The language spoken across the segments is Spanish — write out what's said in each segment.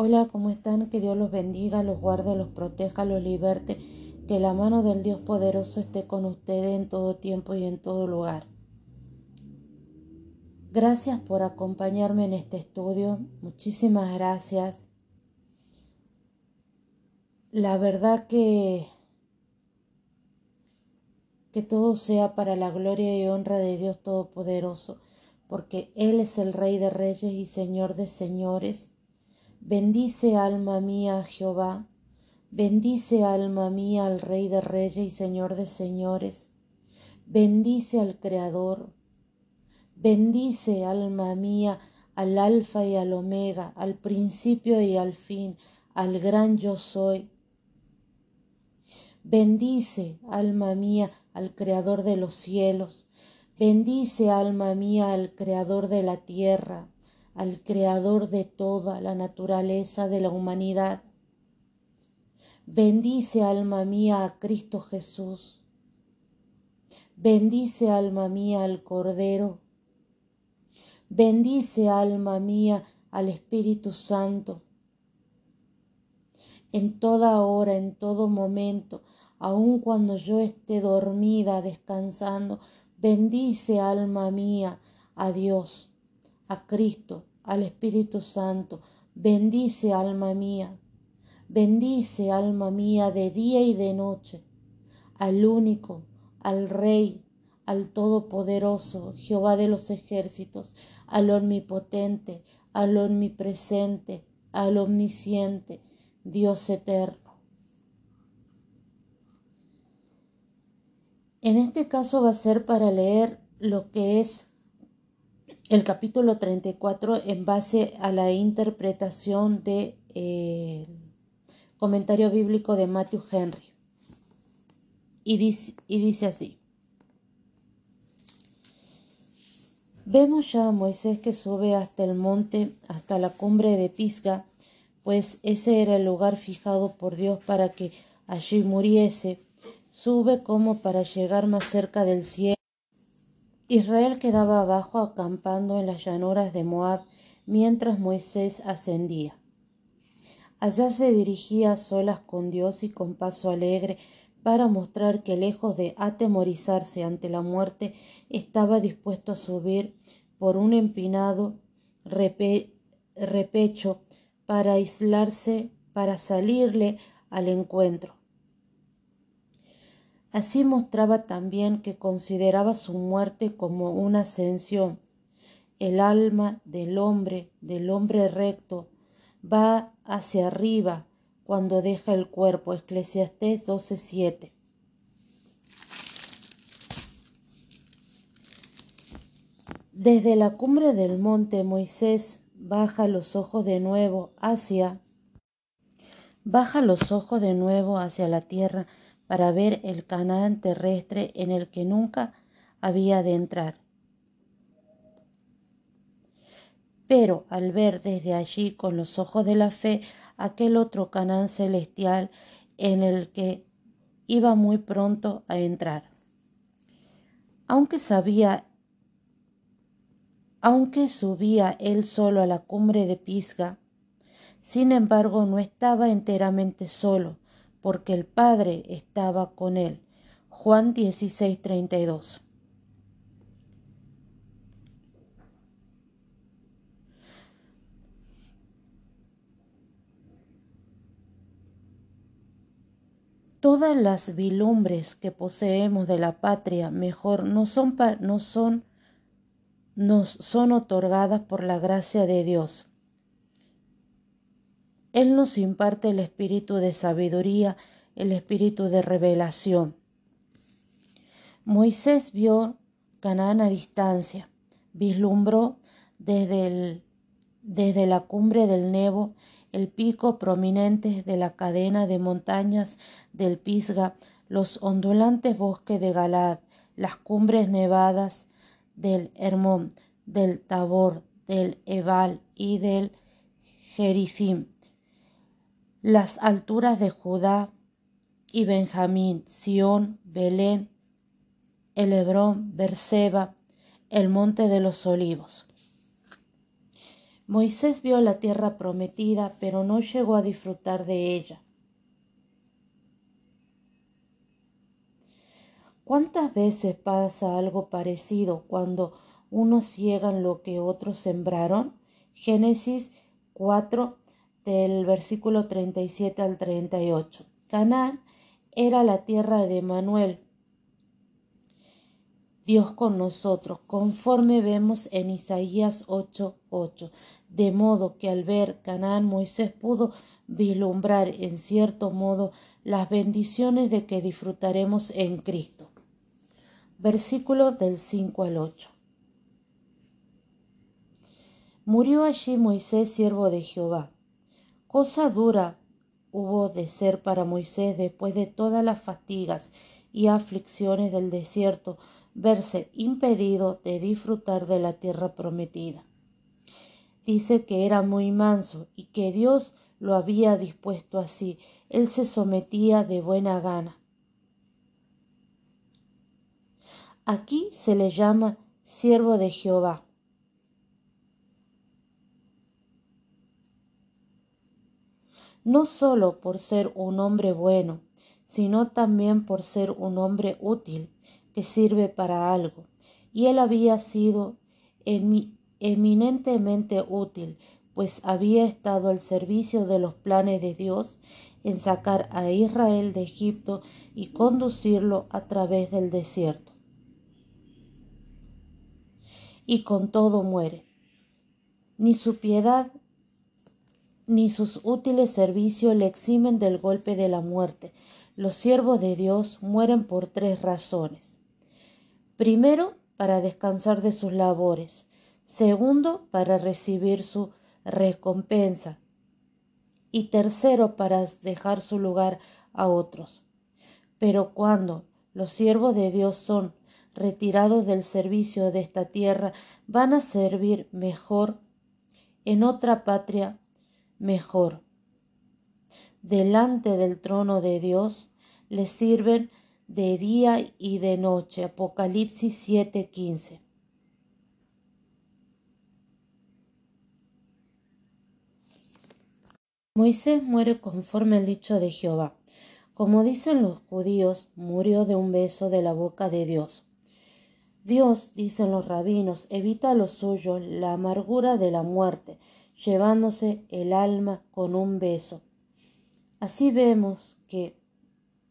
Hola, ¿cómo están? Que Dios los bendiga, los guarde, los proteja, los liberte. Que la mano del Dios poderoso esté con ustedes en todo tiempo y en todo lugar. Gracias por acompañarme en este estudio. Muchísimas gracias. La verdad que que todo sea para la gloria y honra de Dios Todopoderoso, porque Él es el Rey de Reyes y Señor de Señores Bendice alma mía a Jehová, bendice alma mía al Rey de Reyes y Señor de Señores, bendice al Creador, bendice alma mía al Alfa y al Omega, al principio y al fin, al gran yo soy. Bendice, alma mía, al Creador de los cielos, bendice, alma mía, al Creador de la tierra, al Creador de toda la naturaleza de la humanidad. Bendice alma mía a Cristo Jesús. Bendice alma mía al Cordero. Bendice alma mía al Espíritu Santo. En toda hora, en todo momento, aun cuando yo esté dormida, descansando, bendice alma mía a Dios, a Cristo, al Espíritu Santo. Bendice alma mía, bendice alma mía de día y de noche, al único, al Rey, al Todopoderoso, Jehová de los ejércitos, al Omnipotente, al Omnipresente, al Omnisciente, Dios eterno. En este caso va a ser para leer lo que es el capítulo 34 en base a la interpretación de eh, comentario bíblico de Matthew Henry. Y dice, y dice así. Vemos ya a Moisés que sube hasta el monte, hasta la cumbre de Pisga, pues ese era el lugar fijado por Dios para que allí muriese. Sube como para llegar más cerca del cielo Israel quedaba abajo acampando en las llanuras de Moab mientras Moisés ascendía. Allá se dirigía a solas con Dios y con paso alegre para mostrar que lejos de atemorizarse ante la muerte estaba dispuesto a subir por un empinado repecho para aislarse, para salirle al encuentro. Así mostraba también que consideraba su muerte como una ascensión. El alma del hombre, del hombre recto, va hacia arriba cuando deja el cuerpo. Eclesiastés 12:7. Desde la cumbre del monte Moisés baja los ojos de nuevo hacia baja los ojos de nuevo hacia la tierra para ver el Canaán terrestre en el que nunca había de entrar. Pero al ver desde allí con los ojos de la fe aquel otro Canaán celestial en el que iba muy pronto a entrar. Aunque sabía aunque subía él solo a la cumbre de Pisga, sin embargo no estaba enteramente solo, porque el Padre estaba con él. Juan 16, 32. Todas las vilumbres que poseemos de la patria mejor no son, no son, nos son otorgadas por la gracia de Dios él nos imparte el espíritu de sabiduría, el espíritu de revelación. Moisés vio Canaán a distancia, vislumbró desde, desde la cumbre del Nebo el pico prominente de la cadena de montañas del Pisga, los ondulantes bosques de Galad, las cumbres nevadas del Hermón, del Tabor, del Ebal y del Jerifim, las alturas de Judá y Benjamín, Sión, Belén, el Hebrón, Berseba, el monte de los olivos. Moisés vio la tierra prometida, pero no llegó a disfrutar de ella. ¿Cuántas veces pasa algo parecido cuando unos ciegan lo que otros sembraron? Génesis 4 del versículo 37 al 38. Canaán era la tierra de Manuel, Dios con nosotros, conforme vemos en Isaías 8:8. De modo que al ver Canaán Moisés pudo vislumbrar en cierto modo las bendiciones de que disfrutaremos en Cristo. Versículo del 5 al 8. Murió allí Moisés, siervo de Jehová. Cosa dura hubo de ser para Moisés después de todas las fatigas y aflicciones del desierto, verse impedido de disfrutar de la tierra prometida. Dice que era muy manso y que Dios lo había dispuesto así. Él se sometía de buena gana. Aquí se le llama siervo de Jehová. No sólo por ser un hombre bueno, sino también por ser un hombre útil sirve para algo, y él había sido eminentemente útil, pues había estado al servicio de los planes de Dios en sacar a Israel de Egipto y conducirlo a través del desierto. Y con todo muere. Ni su piedad ni sus útiles servicios le eximen del golpe de la muerte. Los siervos de Dios mueren por tres razones. Primero, para descansar de sus labores. Segundo, para recibir su recompensa. Y tercero, para dejar su lugar a otros. Pero cuando los siervos de Dios son retirados del servicio de esta tierra, van a servir mejor en otra patria mejor. Delante del trono de Dios les sirven de día y de noche. Apocalipsis 7:15. Moisés muere conforme al dicho de Jehová. Como dicen los judíos, murió de un beso de la boca de Dios. Dios, dicen los rabinos, evita a lo suyo la amargura de la muerte, llevándose el alma con un beso. Así vemos que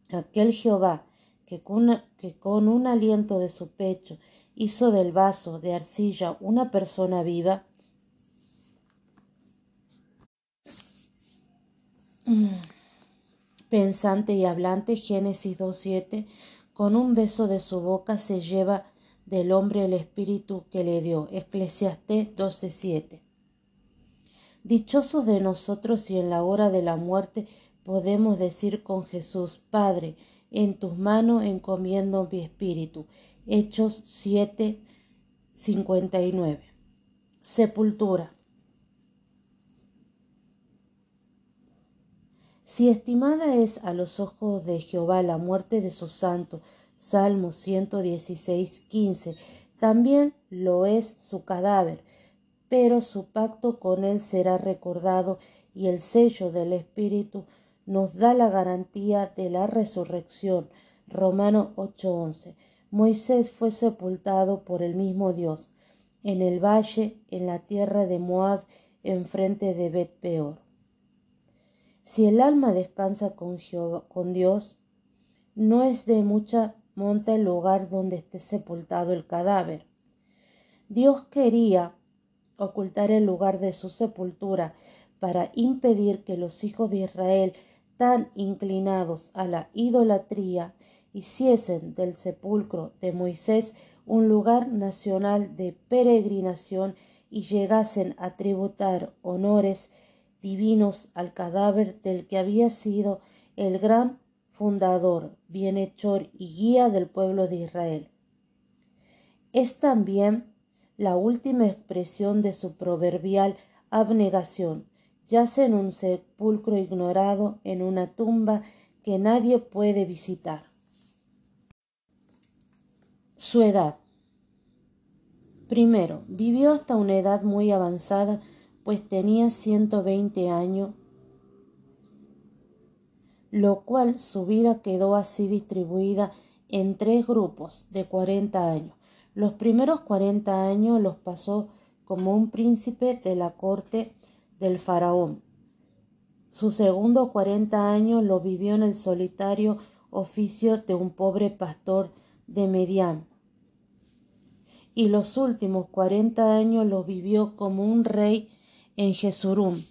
aquel Jehová que con, un aliento de su pecho hizo del vaso de arcilla una persona viva? Mm. Pensante y hablante, Génesis 2.7, con un beso de su boca se lleva del hombre el espíritu que le dio. Eclesiastés 12.7. Dichosos de nosotros si en la hora de la muerte podemos decir con Jesús, Padre, en tus manos encomiendo mi espíritu. Hechos 7, 59. Sepultura. Si estimada es a los ojos de Jehová la muerte de su santo, Salmo 116, 15, también lo es su cadáver, pero su pacto con él será recordado y el sello del Espíritu nos da la garantía de la resurrección. Romano 8:11. Moisés fue sepultado por el mismo Dios en el valle en la tierra de Moab enfrente de Bet Peor. Si el alma descansa con, con Dios, no es de mucha monta el lugar donde esté sepultado el cadáver. Dios quería ocultar el lugar de su sepultura para impedir que los hijos de Israel tan inclinados a la idolatría hiciesen del sepulcro de Moisés un lugar nacional de peregrinación y llegasen a tributar honores divinos al cadáver del que había sido el gran fundador, bienhechor y guía del pueblo de Israel. Es también la última expresión de su proverbial abnegación, yace en un sepulcro ignorado, en una tumba que nadie puede visitar. Su edad. Primero, vivió hasta una edad muy avanzada pues tenía ciento veinte años, lo cual su vida quedó así distribuida en tres grupos de cuarenta años. Los primeros cuarenta años los pasó como un príncipe de la corte del faraón. Sus segundos cuarenta años lo vivió en el solitario oficio de un pobre pastor de Medián. Y los últimos cuarenta años los vivió como un rey en Jesurum.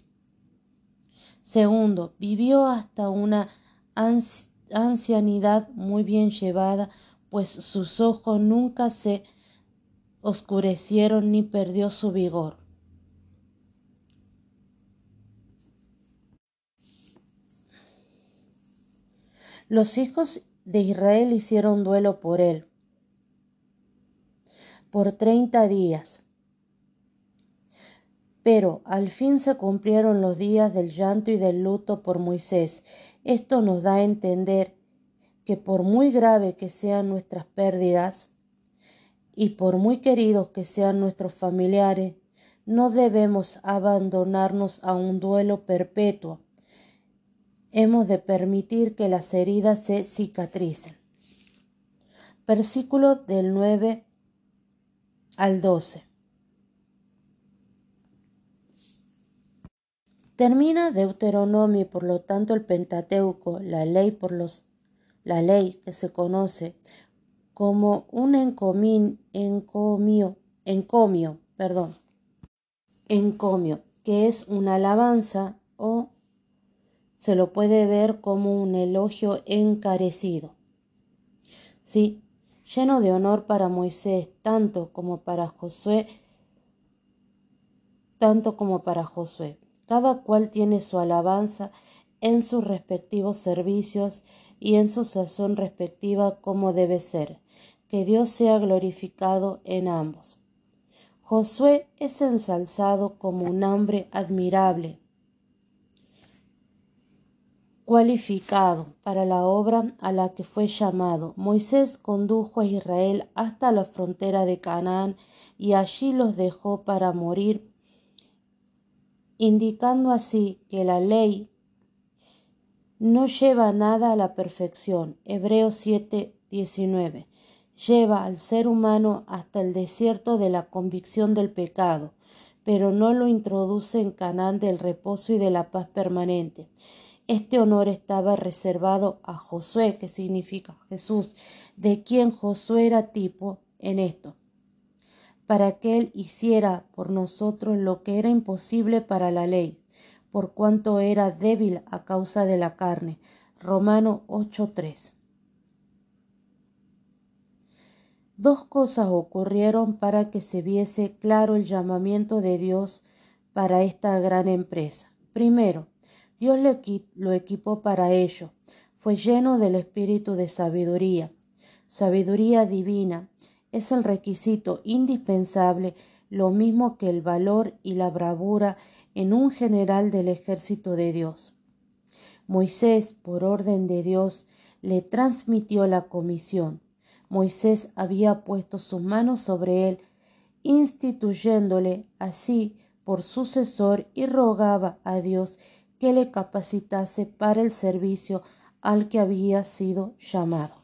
Segundo, vivió hasta una ancianidad muy bien llevada, pues sus ojos nunca se oscurecieron ni perdió su vigor. Los hijos de Israel hicieron duelo por él por treinta días. Pero al fin se cumplieron los días del llanto y del luto por Moisés. Esto nos da a entender que por muy grave que sean nuestras pérdidas y por muy queridos que sean nuestros familiares, no debemos abandonarnos a un duelo perpetuo. Hemos de permitir que las heridas se cicatricen. Versículo del 9 al 12. Termina Deuteronomio por lo tanto el Pentateuco, la ley por los la ley que se conoce como un encomio, encomio, perdón, encomio, que es una alabanza o se lo puede ver como un elogio encarecido. Sí, lleno de honor para Moisés, tanto como para Josué, tanto como para Josué. Cada cual tiene su alabanza en sus respectivos servicios y en su sazón respectiva como debe ser. Que Dios sea glorificado en ambos. Josué es ensalzado como un hombre admirable, cualificado para la obra a la que fue llamado. Moisés condujo a Israel hasta la frontera de Canaán y allí los dejó para morir indicando así que la ley no lleva nada a la perfección. Hebreos 7, 19. Lleva al ser humano hasta el desierto de la convicción del pecado, pero no lo introduce en Canaán del reposo y de la paz permanente. Este honor estaba reservado a Josué, que significa Jesús, de quien Josué era tipo en esto para que Él hiciera por nosotros lo que era imposible para la ley, por cuanto era débil a causa de la carne. Romano 8:3. Dos cosas ocurrieron para que se viese claro el llamamiento de Dios para esta gran empresa. Primero, Dios lo equipó para ello. Fue lleno del espíritu de sabiduría, sabiduría divina, es el requisito indispensable, lo mismo que el valor y la bravura en un general del ejército de Dios. Moisés, por orden de Dios, le transmitió la comisión. Moisés había puesto sus manos sobre él, instituyéndole así por sucesor y rogaba a Dios que le capacitase para el servicio al que había sido llamado.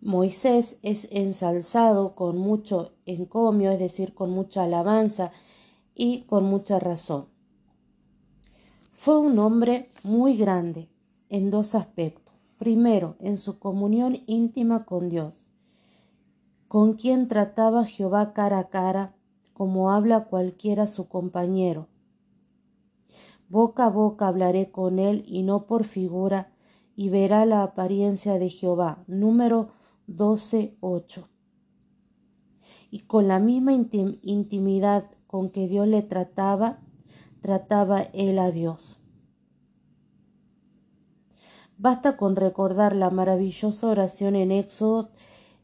Moisés es ensalzado con mucho encomio, es decir, con mucha alabanza y con mucha razón. Fue un hombre muy grande en dos aspectos. Primero, en su comunión íntima con Dios, con quien trataba Jehová cara a cara, como habla cualquiera su compañero. Boca a boca hablaré con él y no por figura, y verá la apariencia de Jehová. Número 12.8. Y con la misma intimidad con que Dios le trataba, trataba él a Dios. Basta con recordar la maravillosa oración en Éxodo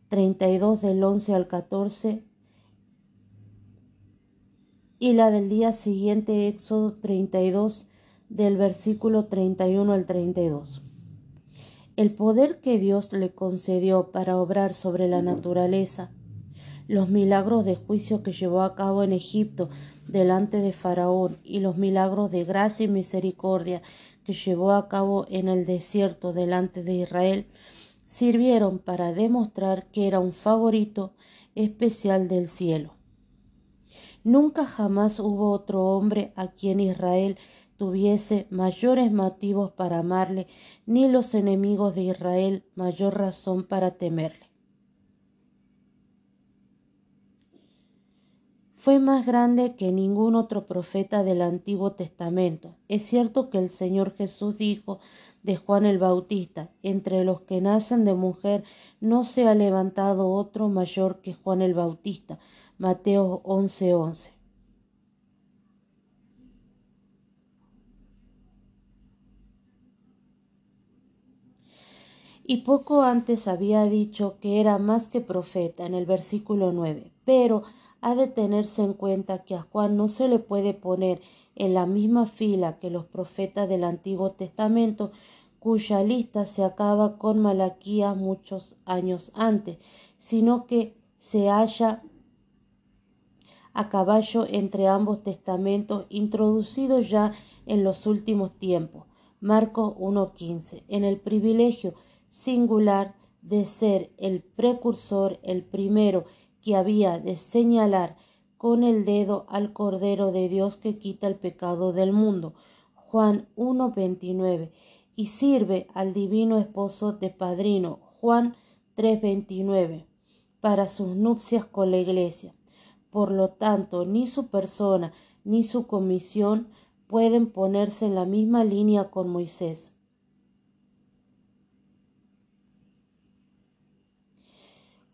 32 del 11 al 14 y la del día siguiente Éxodo 32 del versículo 31 al 32. El poder que Dios le concedió para obrar sobre la naturaleza los milagros de juicio que llevó a cabo en Egipto delante de Faraón y los milagros de gracia y misericordia que llevó a cabo en el desierto delante de Israel, sirvieron para demostrar que era un favorito especial del cielo. Nunca jamás hubo otro hombre a quien Israel tuviese mayores motivos para amarle, ni los enemigos de Israel mayor razón para temerle. Fue más grande que ningún otro profeta del Antiguo Testamento. Es cierto que el Señor Jesús dijo de Juan el Bautista, entre los que nacen de mujer no se ha levantado otro mayor que Juan el Bautista. Mateo 11:11. y poco antes había dicho que era más que profeta en el versículo 9. Pero ha de tenerse en cuenta que a Juan no se le puede poner en la misma fila que los profetas del Antiguo Testamento, cuya lista se acaba con Malaquía muchos años antes, sino que se halla a caballo entre ambos testamentos, introducido ya en los últimos tiempos. Marco 1.15. En el privilegio singular de ser el precursor, el primero que había de señalar con el dedo al Cordero de Dios que quita el pecado del mundo. Juan 1.29 y sirve al divino esposo de padrino. Juan 3.29 para sus nupcias con la iglesia. Por lo tanto, ni su persona ni su comisión pueden ponerse en la misma línea con Moisés.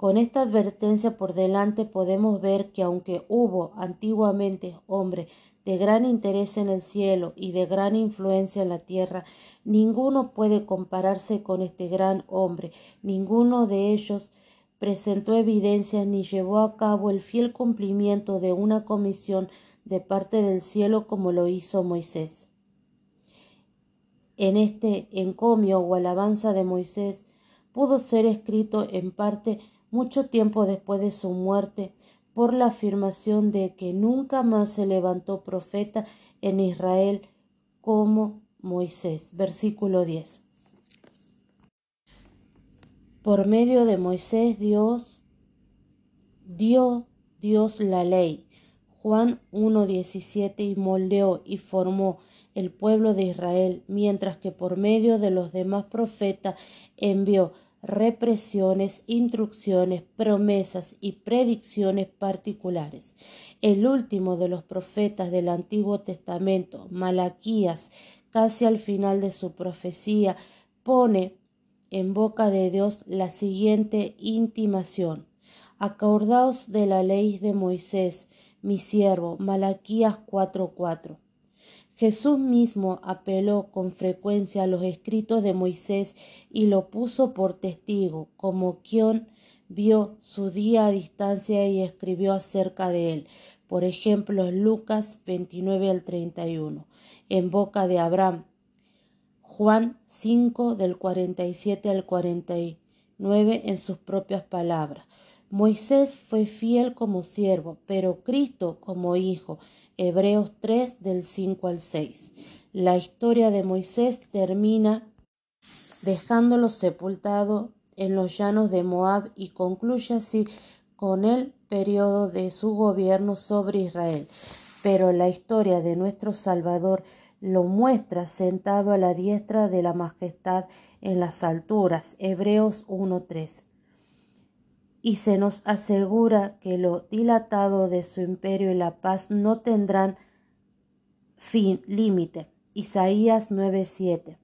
Con esta advertencia por delante podemos ver que aunque hubo antiguamente hombre de gran interés en el cielo y de gran influencia en la tierra, ninguno puede compararse con este gran hombre, ninguno de ellos presentó evidencias ni llevó a cabo el fiel cumplimiento de una comisión de parte del cielo como lo hizo Moisés. En este encomio o alabanza de Moisés pudo ser escrito en parte mucho tiempo después de su muerte, por la afirmación de que nunca más se levantó profeta en Israel como Moisés. Versículo 10. Por medio de Moisés Dios dio Dios la ley. Juan 1.17 y moldeó y formó el pueblo de Israel, mientras que por medio de los demás profetas envió represiones, instrucciones, promesas y predicciones particulares. El último de los profetas del Antiguo Testamento, Malaquías, casi al final de su profecía, pone en boca de Dios la siguiente intimación. Acordaos de la ley de Moisés, mi siervo, Malaquías 4:4. Jesús mismo apeló con frecuencia a los escritos de Moisés y lo puso por testigo, como quien vio su día a distancia y escribió acerca de él. Por ejemplo, Lucas 29 al 31, en boca de Abraham. Juan 5 del 47 al 49 en sus propias palabras. Moisés fue fiel como siervo, pero Cristo como hijo Hebreos 3 del 5 al 6. La historia de Moisés termina dejándolo sepultado en los llanos de Moab y concluye así con el periodo de su gobierno sobre Israel. Pero la historia de nuestro Salvador lo muestra sentado a la diestra de la majestad en las alturas. Hebreos 1.3 y se nos asegura que lo dilatado de su imperio y la paz no tendrán fin, límite. Isaías 9:7.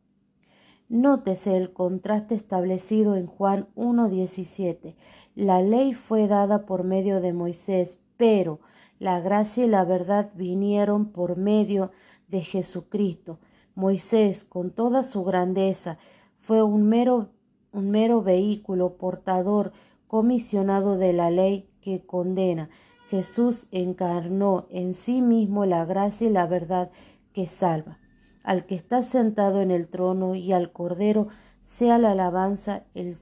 Nótese el contraste establecido en Juan 1:17. La ley fue dada por medio de Moisés, pero la gracia y la verdad vinieron por medio de Jesucristo. Moisés, con toda su grandeza, fue un mero, un mero vehículo portador comisionado de la ley que condena. Jesús encarnó en sí mismo la gracia y la verdad que salva. Al que está sentado en el trono y al Cordero sea la alabanza, el,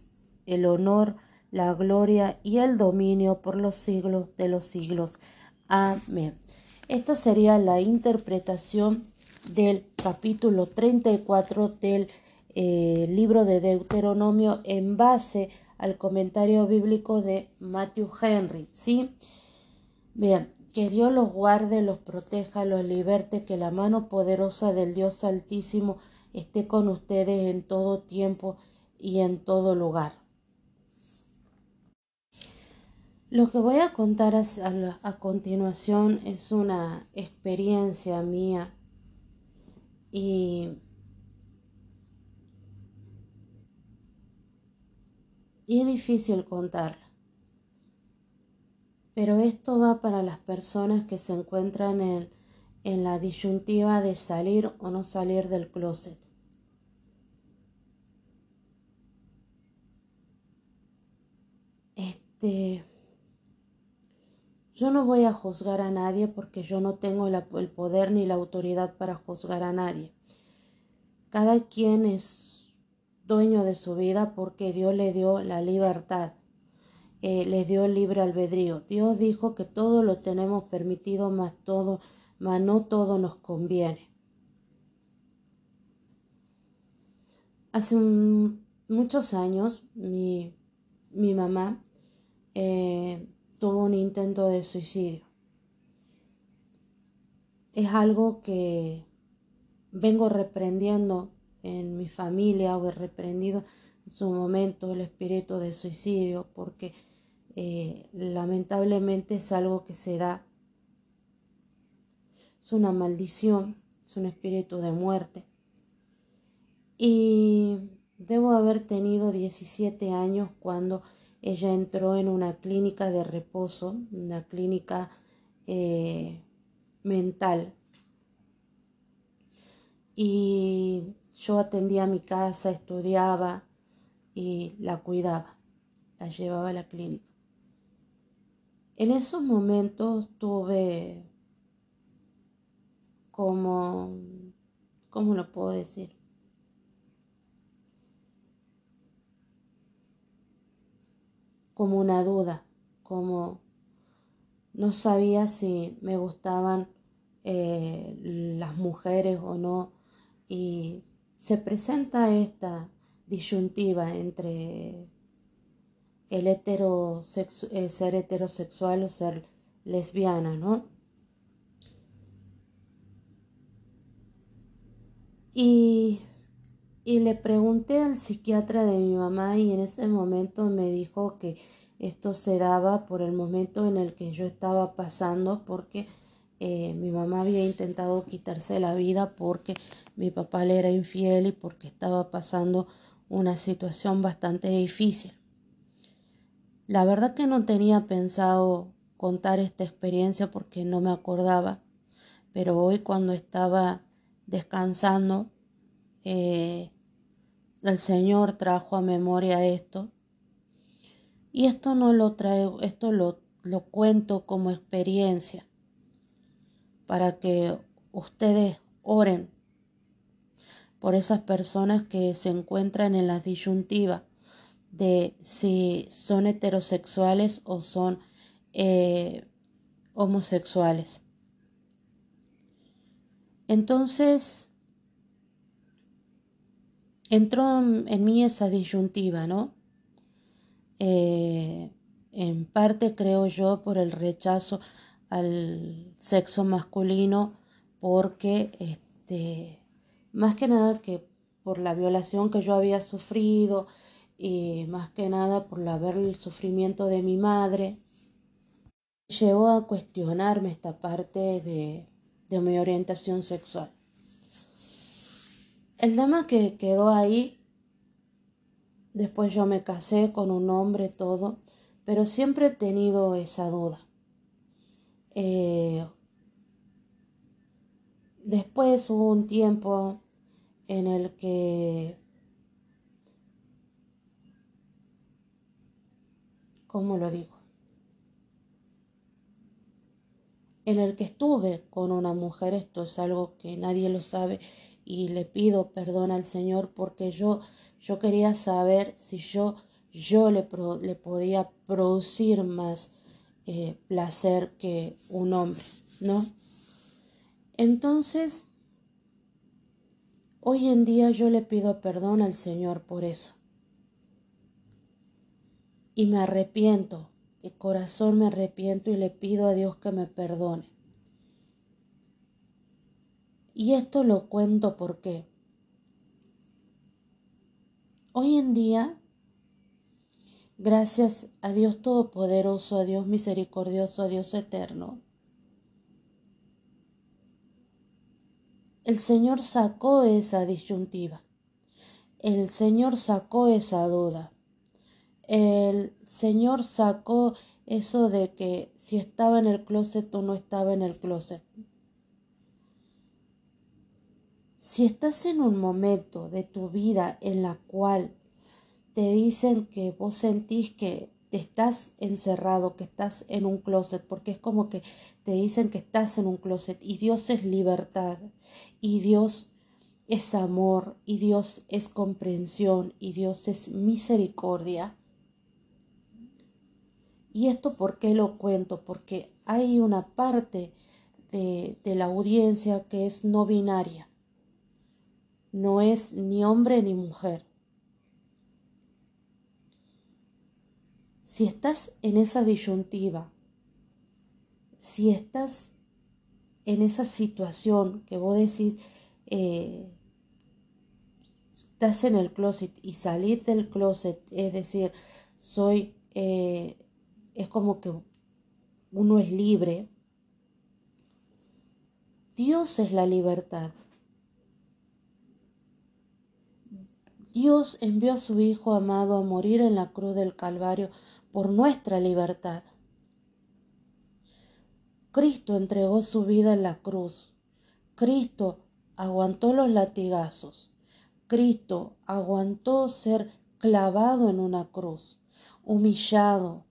el honor, la gloria y el dominio por los siglos de los siglos. Amén. Esta sería la interpretación del capítulo 34 del eh, libro de Deuteronomio en base al comentario bíblico de Matthew Henry. ¿sí? Bien, que Dios los guarde, los proteja, los liberte, que la mano poderosa del Dios Altísimo esté con ustedes en todo tiempo y en todo lugar. Lo que voy a contar a, continuación es una experiencia mía y, y es difícil contarla. Pero esto va para las personas que se encuentran en, en la disyuntiva de salir o no salir del closet. Este, yo no voy a juzgar a nadie porque yo no tengo el poder ni la autoridad para juzgar a nadie. Cada quien es dueño de su vida porque Dios le dio la libertad eh, les dio el libre albedrío. Dios dijo que todo lo tenemos permitido, más todo, mas no todo nos conviene. Hace muchos años mi, mi mamá eh, tuvo un intento de suicidio. Es algo que vengo reprendiendo en mi familia o he reprendido en su momento el espíritu de suicidio porque eh, lamentablemente es algo que se da. Es una maldición, es un espíritu de muerte. Y debo haber tenido 17 años cuando ella entró en una clínica de reposo, una clínica eh, mental. Y yo atendía mi casa, estudiaba y la cuidaba, la llevaba a la clínica. En esos momentos tuve como, ¿cómo lo puedo decir? Como una duda, como no sabía si me gustaban eh, las mujeres o no y se presenta esta disyuntiva entre el eh, ser heterosexual o ser lesbiana, ¿no? Y, y le pregunté al psiquiatra de mi mamá y en ese momento me dijo que esto se daba por el momento en el que yo estaba pasando porque eh, mi mamá había intentado quitarse la vida porque mi papá le era infiel y porque estaba pasando una situación bastante difícil. La verdad que no tenía pensado contar esta experiencia porque no me acordaba, pero hoy cuando estaba descansando, eh, el Señor trajo a memoria esto. Y esto no lo traigo, esto lo, lo cuento como experiencia para que ustedes oren por esas personas que se encuentran en la disyuntiva de si son heterosexuales o son eh, homosexuales. Entonces, entró en mí esa disyuntiva, ¿no? Eh, en parte creo yo por el rechazo al sexo masculino, porque este, más que nada que por la violación que yo había sufrido, y más que nada por la ver el sufrimiento de mi madre, llevó a cuestionarme esta parte de, de mi orientación sexual. El tema que quedó ahí, después yo me casé con un hombre, todo, pero siempre he tenido esa duda. Eh, después hubo un tiempo en el que ¿cómo lo digo? En el que estuve con una mujer, esto es algo que nadie lo sabe y le pido perdón al Señor porque yo, yo quería saber si yo, yo le, le podía producir más eh, placer que un hombre, ¿no? Entonces, hoy en día yo le pido perdón al Señor por eso. Y me arrepiento, de corazón me arrepiento y le pido a Dios que me perdone. Y esto lo cuento porque hoy en día, gracias a Dios Todopoderoso, a Dios Misericordioso, a Dios Eterno, el Señor sacó esa disyuntiva. El Señor sacó esa duda. El Señor sacó eso de que si estaba en el closet o no estaba en el closet. Si estás en un momento de tu vida en la cual te dicen que vos sentís que estás encerrado, que estás en un closet, porque es como que te dicen que estás en un closet y Dios es libertad y Dios es amor y Dios es comprensión y Dios es misericordia. ¿Y esto por qué lo cuento? Porque hay una parte de, de la audiencia que es no binaria no es ni hombre ni mujer. Si estás en esa disyuntiva, si estás en esa situación que vos decís, eh, estás en el closet y salir del closet, es decir, soy, eh, es como que uno es libre, Dios es la libertad. Dios envió a su Hijo amado a morir en la cruz del Calvario por nuestra libertad. Cristo entregó su vida en la cruz. Cristo aguantó los latigazos. Cristo aguantó ser clavado en una cruz, humillado.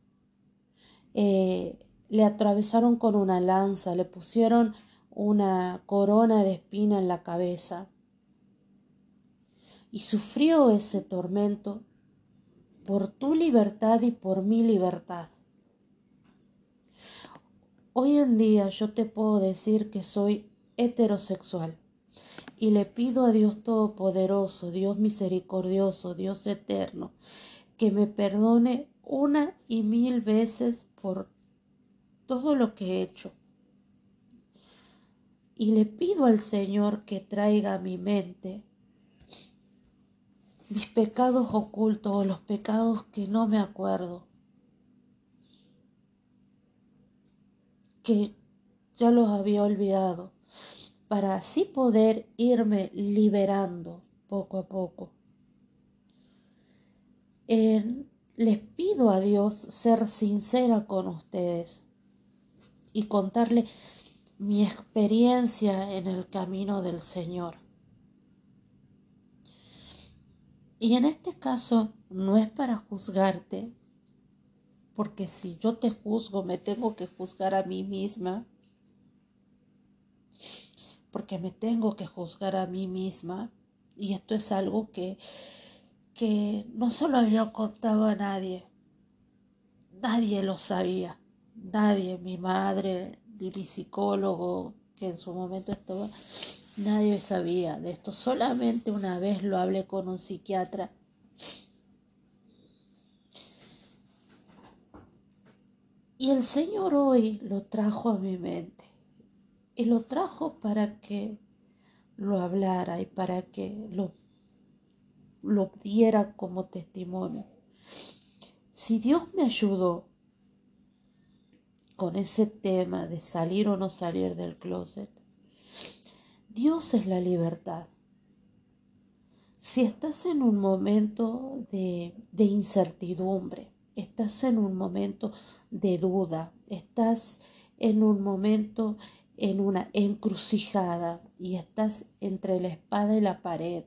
Eh, le atravesaron con una lanza, le pusieron una corona de espina en la cabeza y sufrió ese tormento por tu libertad y por mi libertad. Hoy en día yo te puedo decir que soy heterosexual y le pido a Dios Todopoderoso, Dios misericordioso, Dios eterno, que me perdone una y mil veces por todo lo que he hecho. Y le pido al Señor que traiga a mi mente mis pecados ocultos o los pecados que no me acuerdo, que ya los había olvidado, para así poder irme liberando poco a poco. les pido a Dios ser sincera con ustedes y contarle mi experiencia en el camino del Señor. Y en este caso no es para juzgarte, porque si yo te juzgo me tengo que juzgar a mí misma, porque me tengo que juzgar a mí misma, y esto es algo que, que no solo había contado a nadie, nadie lo sabía, nadie, mi madre, mi psicólogo, que en su momento estaba Nadie sabía de esto, solamente una vez lo hablé con un psiquiatra. Y el Señor hoy lo trajo a mi mente. Y lo trajo para que lo hablara y para que lo, lo diera como testimonio. Si Dios me ayudó con ese tema de salir o no salir del closet, Dios es la libertad. Si estás en un momento de, incertidumbre, estás en un momento de duda, estás en un momento en una encrucijada y estás entre la espada y la pared.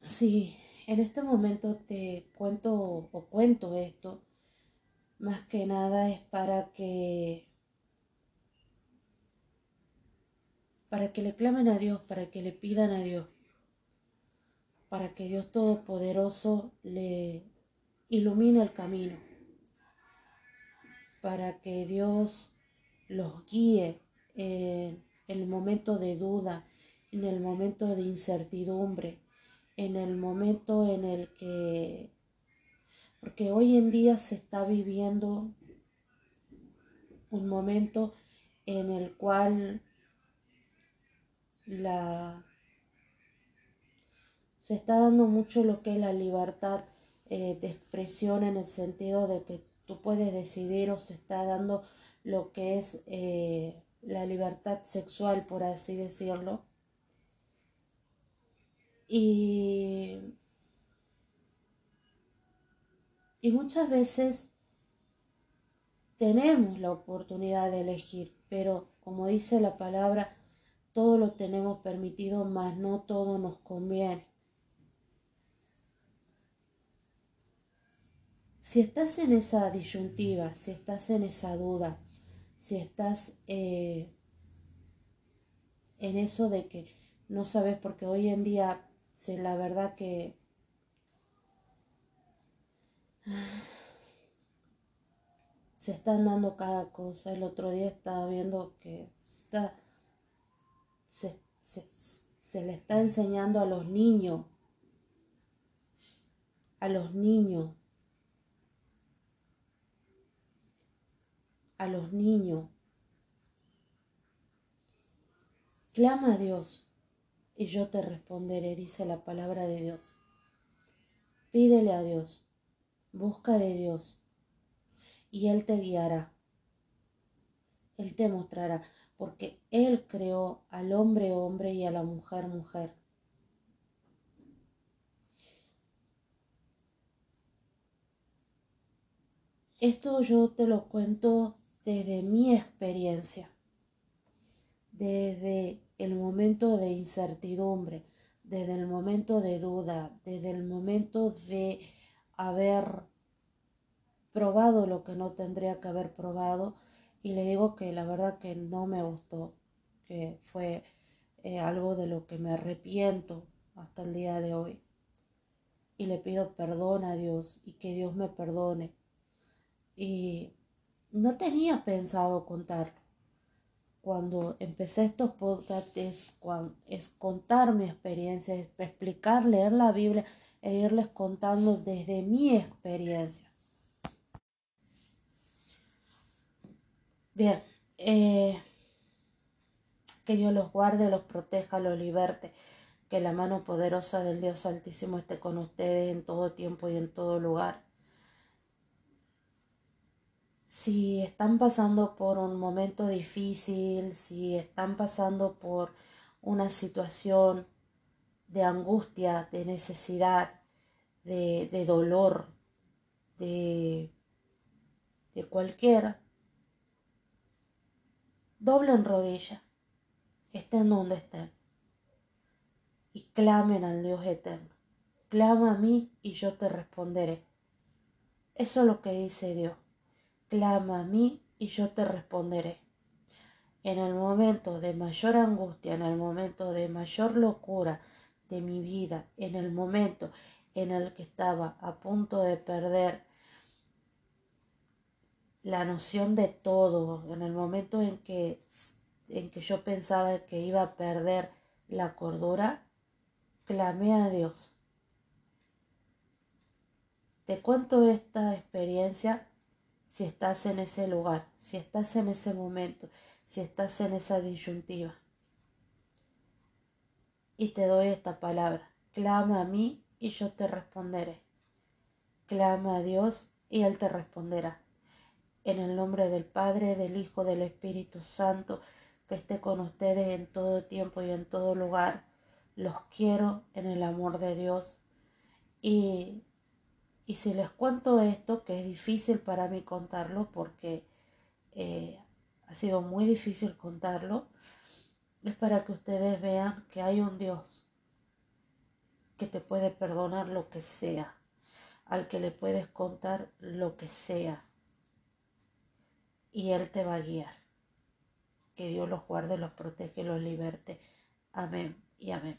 Sí, en este momento te cuento o cuento esto más que nada es para que para que le clamen a Dios, para que le pidan a Dios, para que Dios Todopoderoso le ilumine el camino, para que Dios los guíe en el momento de duda, en el momento de incertidumbre, en el momento en el que, porque hoy en día se está viviendo un momento en el cual la se está dando mucho lo que es la libertad eh, de expresión en el sentido de que tú puedes decidir o se está dando lo que es eh, la libertad sexual, por así decirlo. Y, y muchas veces tenemos la oportunidad de elegir, pero como dice la palabra, todo lo tenemos permitido, mas no todo nos conviene. Si estás en esa disyuntiva, si estás en esa duda, si estás eh, en eso de que no sabes, porque hoy en día, la verdad que se están dando cada cosa. El otro día estaba viendo que está, se, se le está enseñando a los niños, a los niños, a los niños. Clama a Dios y yo te responderé, dice la palabra de Dios. Pídele a Dios, busca de Dios y Él te guiará. Él te mostrará, porque Él creó al hombre hombre y a la mujer mujer. Esto yo te lo cuento desde mi experiencia, desde el momento de incertidumbre, desde el momento de duda, desde el momento de haber probado lo que no tendría que haber probado y le digo que la verdad que no me gustó, que fue eh, algo de lo que me arrepiento hasta el día de hoy. Y le pido perdón a Dios y que Dios me perdone. Y no tenía pensado contarlo. Cuando empecé estos podcasts es, es contar mi experiencia, es explicar, leer la Biblia e irles contando desde mi experiencia. Bien, eh, que Dios los guarde, los proteja, los liberte, que la mano poderosa del Dios Altísimo esté con ustedes en todo tiempo y en todo lugar. Si están pasando por un momento difícil, si están pasando por una situación de angustia, de necesidad, de, de dolor, de, de cualquier doblen rodilla, estén donde estén, y clamen al Dios eterno. Clama a mí y yo te responderé. Eso es lo que dice Dios. Clama a mí y yo te responderé. En el momento de mayor angustia, en el momento de mayor locura de mi vida, en el momento en el que estaba a punto de perder la noción de todo, en el momento en que, en que yo pensaba que iba a perder la cordura, clamé a Dios. Te cuento esta experiencia si estás en ese lugar, si estás en ese momento, si estás en esa disyuntiva. Y te doy esta palabra. Clama a mí y yo te responderé. Clama a Dios y Él te responderá. En el nombre del Padre, del Hijo, del Espíritu Santo, que esté con ustedes en todo tiempo y en todo lugar. Los quiero en el amor de Dios. Y, y si les cuento esto, que es difícil para mí contarlo porque eh, ha sido muy difícil contarlo, es para que ustedes vean que hay un Dios que te puede perdonar lo que sea, al que le puedes contar lo que sea y Él te va a guiar. Que Dios los guarde, los protege, los liberte. Amén y amén.